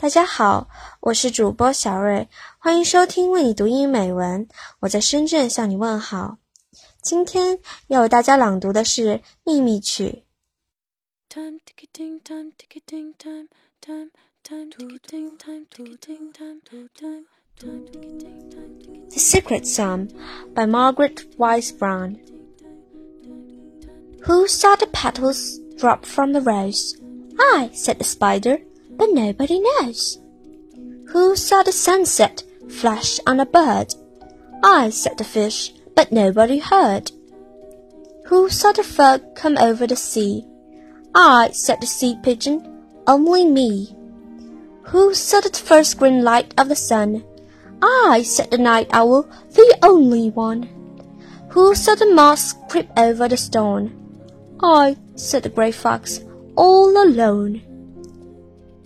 大家好，我是主播小瑞，欢迎收听为你读英语美文。我在深圳向你问好。今天要为大家朗读的是《秘密曲》。The Secret Song by Margaret Wise Brown. Who saw the petals drop from the rose? I, said the spider but nobody knows. Who saw the sunset flash on a bird? I, said the fish, but nobody heard. Who saw the frog come over the sea? I, said the sea pigeon, only me. Who saw the first green light of the sun? I, said the night owl, the only one. Who saw the moss creep over the stone? I, said the grey fox, all alone.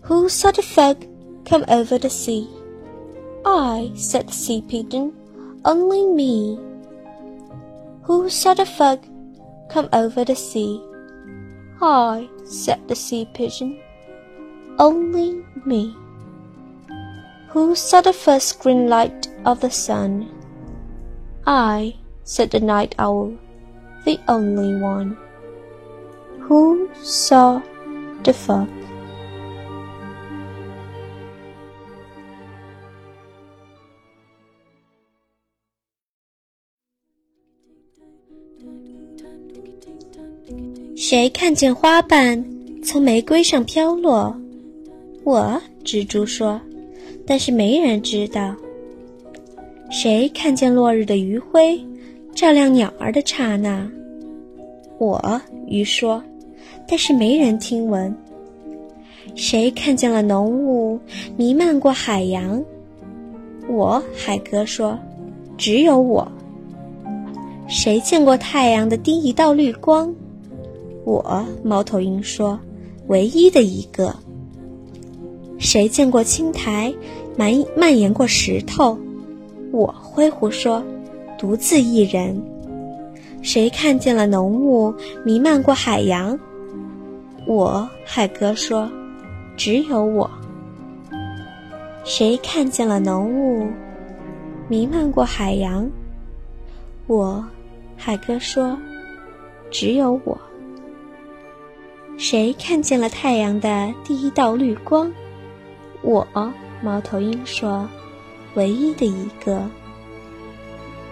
Who saw the fog come over the sea? I, said the sea pigeon, only me. Who saw the fog come over the sea? I, said the sea pigeon, only me. Who saw the first green light of the sun? I, said the night owl, the only one. Who saw the fog? 谁看见花瓣从玫瑰上飘落？我，蜘蛛说，但是没人知道。谁看见落日的余晖照亮鸟儿的刹那？我，鱼说，但是没人听闻。谁看见了浓雾弥漫过海洋？我，海哥说，只有我。谁见过太阳的第一道绿光？我猫头鹰说：“唯一的一个。”谁见过青苔蔓蔓延过石头？我灰狐说：“独自一人。”谁看见了浓雾弥漫过海洋？我海哥说：“只有我。”谁看见了浓雾弥漫过海洋？我海哥说：“只有我。”谁看见了太阳的第一道绿光？我，猫头鹰说：“唯一的一个。”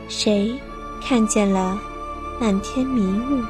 谁看见了漫天迷雾？